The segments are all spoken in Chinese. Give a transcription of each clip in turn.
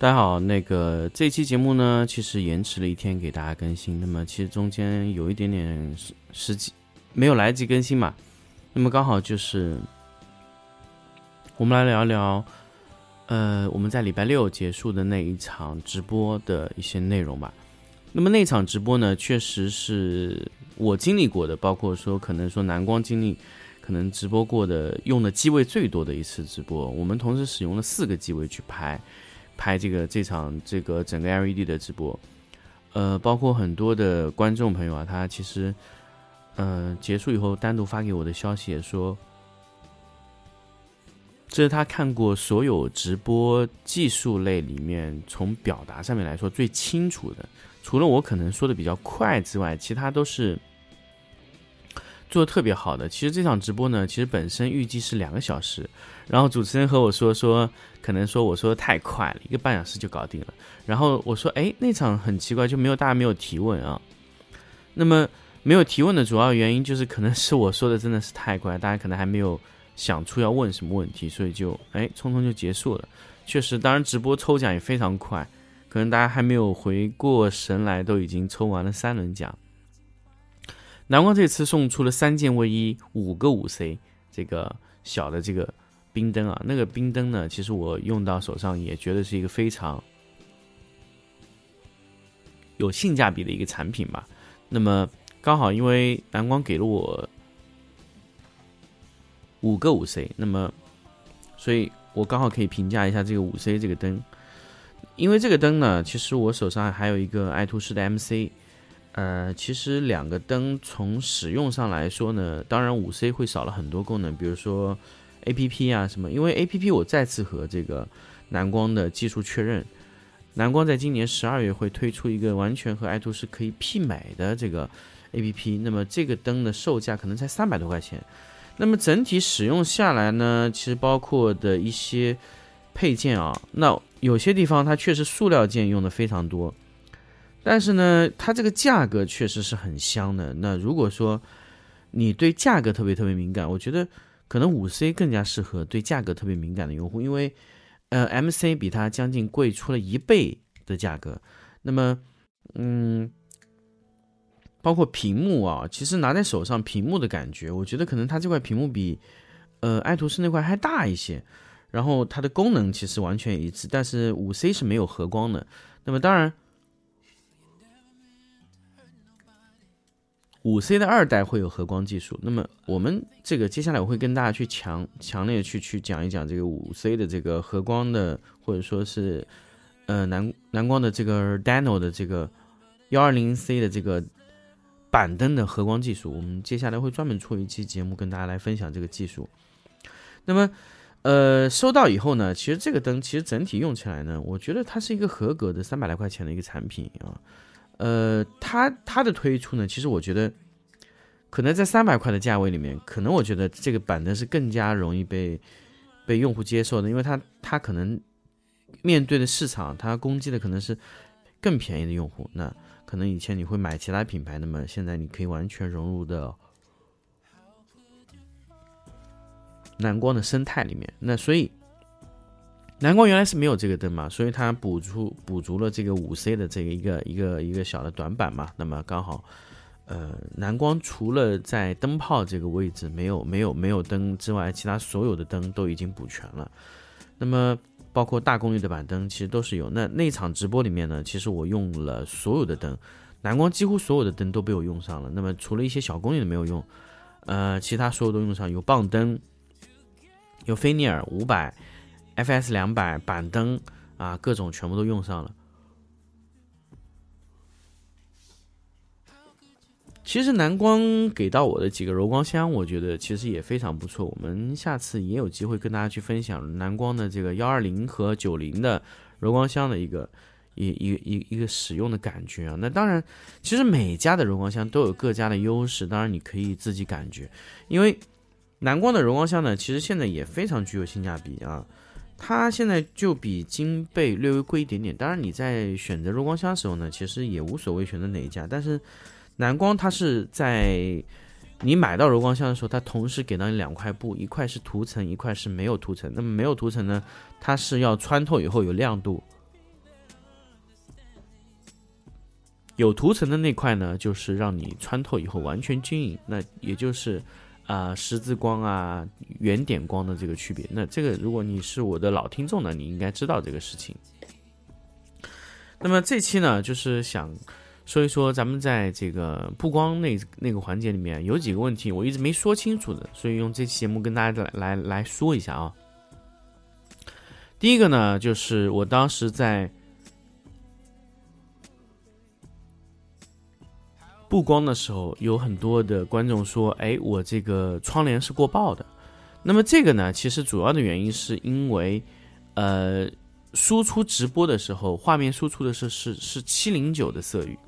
大家好，那个这期节目呢，其实延迟了一天给大家更新，那么其实中间有一点点时时机没有来得及更新嘛，那么刚好就是我们来聊一聊，呃，我们在礼拜六结束的那一场直播的一些内容吧。那么那场直播呢，确实是我经历过的，包括说可能说蓝光经历，可能直播过的用的机位最多的一次直播。我们同时使用了四个机位去拍拍这个这场这个整个 LED 的直播，呃，包括很多的观众朋友啊，他其实呃结束以后单独发给我的消息也说，这是他看过所有直播技术类里面从表达上面来说最清楚的。除了我可能说的比较快之外，其他都是做的特别好的。其实这场直播呢，其实本身预计是两个小时，然后主持人和我说说，可能说我说的太快了，一个半小时就搞定了。然后我说，哎，那场很奇怪，就没有大家没有提问啊。那么没有提问的主要原因就是，可能是我说的真的是太快，大家可能还没有想出要问什么问题，所以就哎匆匆就结束了。确实，当然直播抽奖也非常快。可能大家还没有回过神来，都已经抽完了三轮奖。南光这次送出了三件卫衣，五个五 C 这个小的这个冰灯啊，那个冰灯呢，其实我用到手上也觉得是一个非常有性价比的一个产品吧。那么刚好因为南光给了我五个五 C，那么所以我刚好可以评价一下这个五 C 这个灯。因为这个灯呢，其实我手上还有一个爱图仕的 MC，呃，其实两个灯从使用上来说呢，当然五 C 会少了很多功能，比如说 APP 啊什么，因为 APP 我再次和这个蓝光的技术确认，蓝光在今年十二月会推出一个完全和爱图仕可以媲美的这个 APP，那么这个灯的售价可能才三百多块钱，那么整体使用下来呢，其实包括的一些配件啊，那。有些地方它确实塑料件用的非常多，但是呢，它这个价格确实是很香的。那如果说你对价格特别特别敏感，我觉得可能五 C 更加适合对价格特别敏感的用户，因为呃 MC 比它将近贵出了一倍的价格。那么，嗯，包括屏幕啊，其实拿在手上屏幕的感觉，我觉得可能它这块屏幕比呃爱图仕那块还大一些。然后它的功能其实完全一致，但是五 C 是没有合光的。那么当然，五 C 的二代会有合光技术。那么我们这个接下来我会跟大家去强强烈去去讲一讲这个五 C 的这个合光的，或者说是呃蓝蓝光的这个 Dano 的这个幺二零 C 的这个板灯的合光技术。我们接下来会专门出一期节目跟大家来分享这个技术。那么。呃，收到以后呢，其实这个灯其实整体用起来呢，我觉得它是一个合格的三百来块钱的一个产品啊。呃，它它的推出呢，其实我觉得可能在三百块的价位里面，可能我觉得这个板灯是更加容易被被用户接受的，因为它它可能面对的市场，它攻击的可能是更便宜的用户。那可能以前你会买其他品牌，那么现在你可以完全融入的蓝光的生态里面。那所以蓝光原来是没有这个灯嘛，所以它补足补足了这个五 C 的这个一个一个一个小的短板嘛。那么刚好，呃，蓝光除了在灯泡这个位置没有没有没有灯之外，其他所有的灯都已经补全了。那么包括大功率的板灯其实都是有。那那场直播里面呢，其实我用了所有的灯，蓝光几乎所有的灯都被我用上了。那么除了一些小功率的没有用，呃，其他所有都用上，有棒灯，有菲涅尔五百。FS 两百板灯啊，各种全部都用上了。其实蓝光给到我的几个柔光箱，我觉得其实也非常不错。我们下次也有机会跟大家去分享蓝光的这个幺二零和九零的柔光箱的一个一一一一个使用的感觉啊。那当然，其实每家的柔光箱都有各家的优势，当然你可以自己感觉。因为蓝光的柔光箱呢，其实现在也非常具有性价比啊。它现在就比金贝略微贵一点点，当然你在选择柔光箱的时候呢，其实也无所谓选择哪一家。但是蓝光它是在你买到柔光箱的时候，它同时给到你两块布，一块是涂层，一块是没有涂层。那么没有涂层呢，它是要穿透以后有亮度；有涂层的那块呢，就是让你穿透以后完全均匀。那也就是。啊，十字光啊，圆点光的这个区别。那这个，如果你是我的老听众呢，你应该知道这个事情。那么这期呢，就是想说一说咱们在这个布光那那个环节里面有几个问题，我一直没说清楚的，所以用这期节目跟大家来来来说一下啊。第一个呢，就是我当时在。布光的时候，有很多的观众说：“哎，我这个窗帘是过曝的。”那么这个呢，其实主要的原因是因为，呃，输出直播的时候，画面输出的是是是七零九的色域。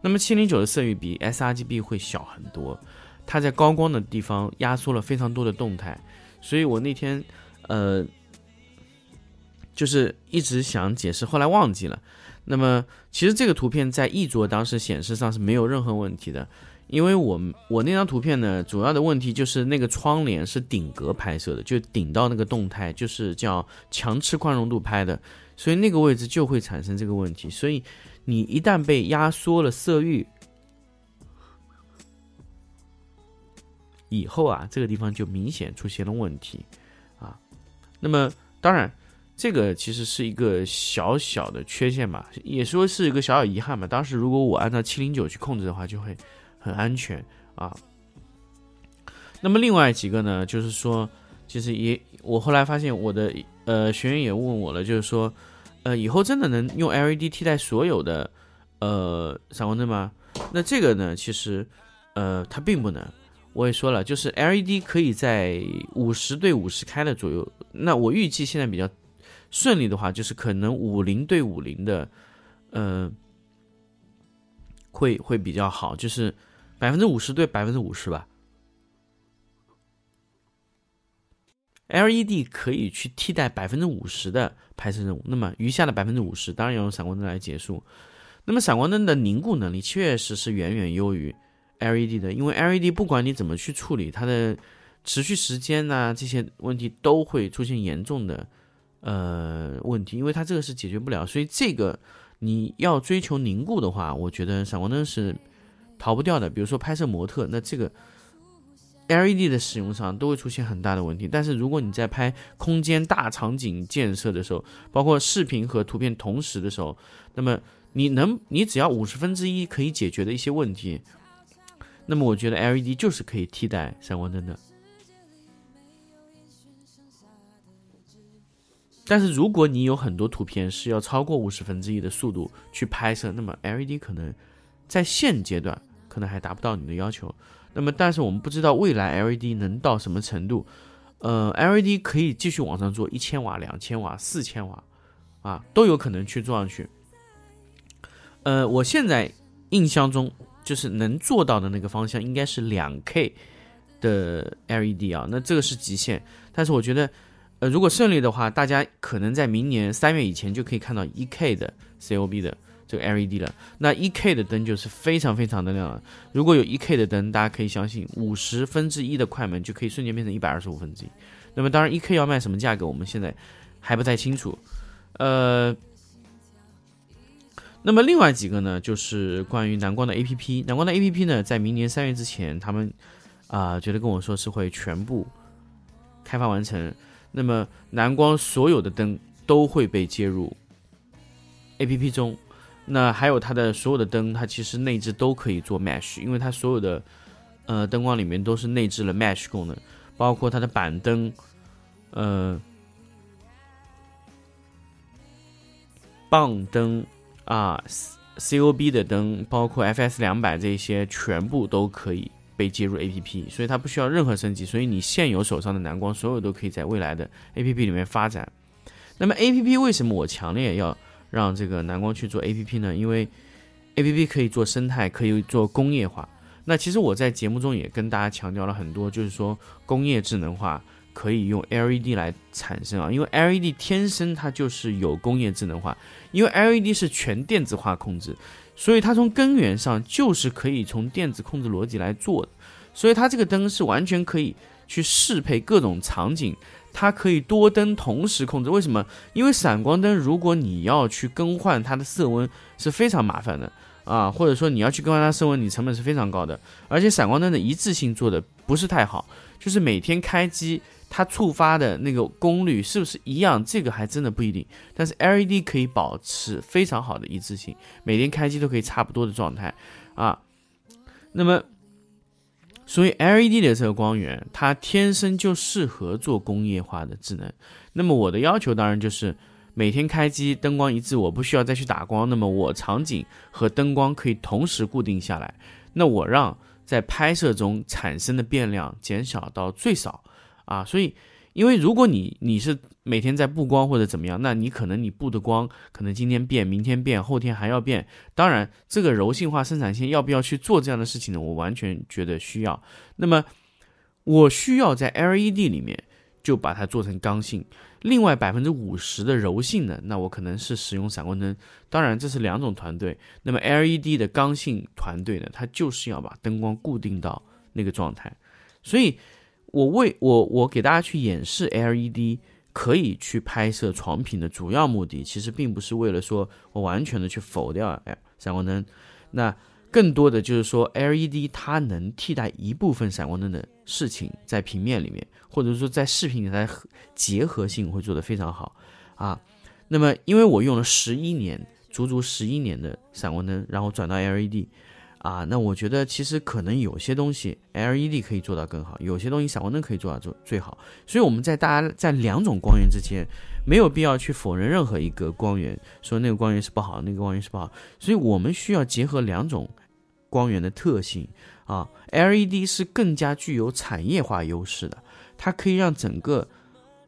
那么七零九的色域比 sRGB 会小很多，它在高光的地方压缩了非常多的动态，所以我那天呃，就是一直想解释，后来忘记了。那么，其实这个图片在一桌当时显示上是没有任何问题的，因为我我那张图片呢，主要的问题就是那个窗帘是顶格拍摄的，就顶到那个动态，就是叫强吃宽容度拍的，所以那个位置就会产生这个问题。所以你一旦被压缩了色域以后啊，这个地方就明显出现了问题啊。那么当然。这个其实是一个小小的缺陷吧，也说是一个小小遗憾吧。当时如果我按照七零九去控制的话，就会很安全啊。那么另外几个呢，就是说，其实也我后来发现我的呃学员也问我了，就是说，呃，以后真的能用 LED 替代所有的呃闪光灯吗？那这个呢，其实呃它并不能。我也说了，就是 LED 可以在五十对五十开的左右。那我预计现在比较。顺利的话，就是可能五零对五零的，呃，会会比较好，就是百分之五十对百分之五十吧。LED 可以去替代百分之五十的拍摄任务，那么余下的百分之五十当然要用闪光灯来结束。那么闪光灯的凝固能力确实是远远优于 LED 的，因为 LED 不管你怎么去处理，它的持续时间呐这些问题都会出现严重的。呃，问题，因为它这个是解决不了，所以这个你要追求凝固的话，我觉得闪光灯是逃不掉的。比如说拍摄模特，那这个 LED 的使用上都会出现很大的问题。但是如果你在拍空间大场景建设的时候，包括视频和图片同时的时候，那么你能，你只要五十分之一可以解决的一些问题，那么我觉得 LED 就是可以替代闪光灯的。但是如果你有很多图片是要超过五十分之一的速度去拍摄，那么 LED 可能在现阶段可能还达不到你的要求。那么，但是我们不知道未来 LED 能到什么程度。呃，LED 可以继续往上做一千瓦、两千瓦、四千瓦，啊，都有可能去做上去。呃，我现在印象中就是能做到的那个方向应该是两 K 的 LED 啊，那这个是极限。但是我觉得。呃，如果顺利的话，大家可能在明年三月以前就可以看到 1K 的 COB 的这个 LED 了。那 1K 的灯就是非常非常的亮了。如果有 1K 的灯，大家可以相信，五十分之一的快门就可以瞬间变成一百二十五分之一。那么当然，1K 要卖什么价格，我们现在还不太清楚。呃，那么另外几个呢，就是关于蓝光的 APP。蓝光的 APP 呢，在明年三月之前，他们啊觉得跟我说是会全部开发完成。那么蓝光所有的灯都会被接入 A P P 中，那还有它的所有的灯，它其实内置都可以做 Mesh，因为它所有的呃灯光里面都是内置了 Mesh 功能，包括它的板灯，呃，棒灯啊，C O B 的灯，包括 F S 两百这些，全部都可以。被接入 A P P，所以它不需要任何升级，所以你现有手上的蓝光，所有都可以在未来的 A P P 里面发展。那么 A P P 为什么我强烈要让这个蓝光去做 A P P 呢？因为 A P P 可以做生态，可以做工业化。那其实我在节目中也跟大家强调了很多，就是说工业智能化可以用 L E D 来产生啊，因为 L E D 天生它就是有工业智能化，因为 L E D 是全电子化控制。所以它从根源上就是可以从电子控制逻辑来做的，所以它这个灯是完全可以去适配各种场景，它可以多灯同时控制。为什么？因为闪光灯如果你要去更换它的色温是非常麻烦的啊，或者说你要去更换它色温，你成本是非常高的，而且闪光灯的一致性做的不是太好，就是每天开机。它触发的那个功率是不是一样？这个还真的不一定。但是 LED 可以保持非常好的一致性，每天开机都可以差不多的状态啊。那么，所以 LED 的这个光源，它天生就适合做工业化的智能。那么我的要求当然就是每天开机灯光一致，我不需要再去打光。那么我场景和灯光可以同时固定下来。那我让在拍摄中产生的变量减少到最少。啊，所以，因为如果你你是每天在布光或者怎么样，那你可能你布的光可能今天变，明天变，后天还要变。当然，这个柔性化生产线要不要去做这样的事情呢？我完全觉得需要。那么，我需要在 LED 里面就把它做成刚性，另外百分之五十的柔性呢，那我可能是使用闪光灯。当然，这是两种团队。那么 LED 的刚性团队呢，它就是要把灯光固定到那个状态，所以。我为我我给大家去演示 LED 可以去拍摄床品的主要目的，其实并不是为了说我完全的去否掉闪光灯，那更多的就是说 LED 它能替代一部分闪光灯的事情，在平面里面，或者说在视频里它结合性会做得非常好啊。那么因为我用了十一年，足足十一年的闪光灯，然后转到 LED。啊，那我觉得其实可能有些东西 LED 可以做到更好，有些东西闪光灯可以做到最最好。所以我们在大家在两种光源之间，没有必要去否认任何一个光源，说那个光源是不好，那个光源是不好。所以我们需要结合两种光源的特性啊，LED 是更加具有产业化优势的，它可以让整个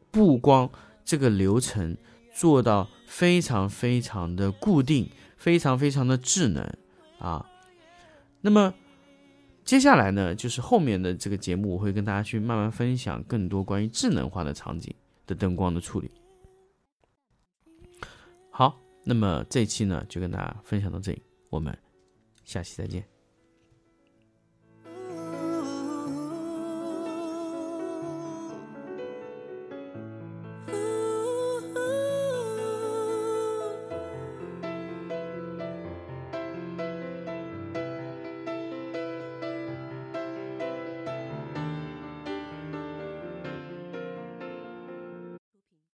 布光这个流程做到非常非常的固定，非常非常的智能啊。那么，接下来呢，就是后面的这个节目，我会跟大家去慢慢分享更多关于智能化的场景的灯光的处理。好，那么这一期呢，就跟大家分享到这里，我们下期再见。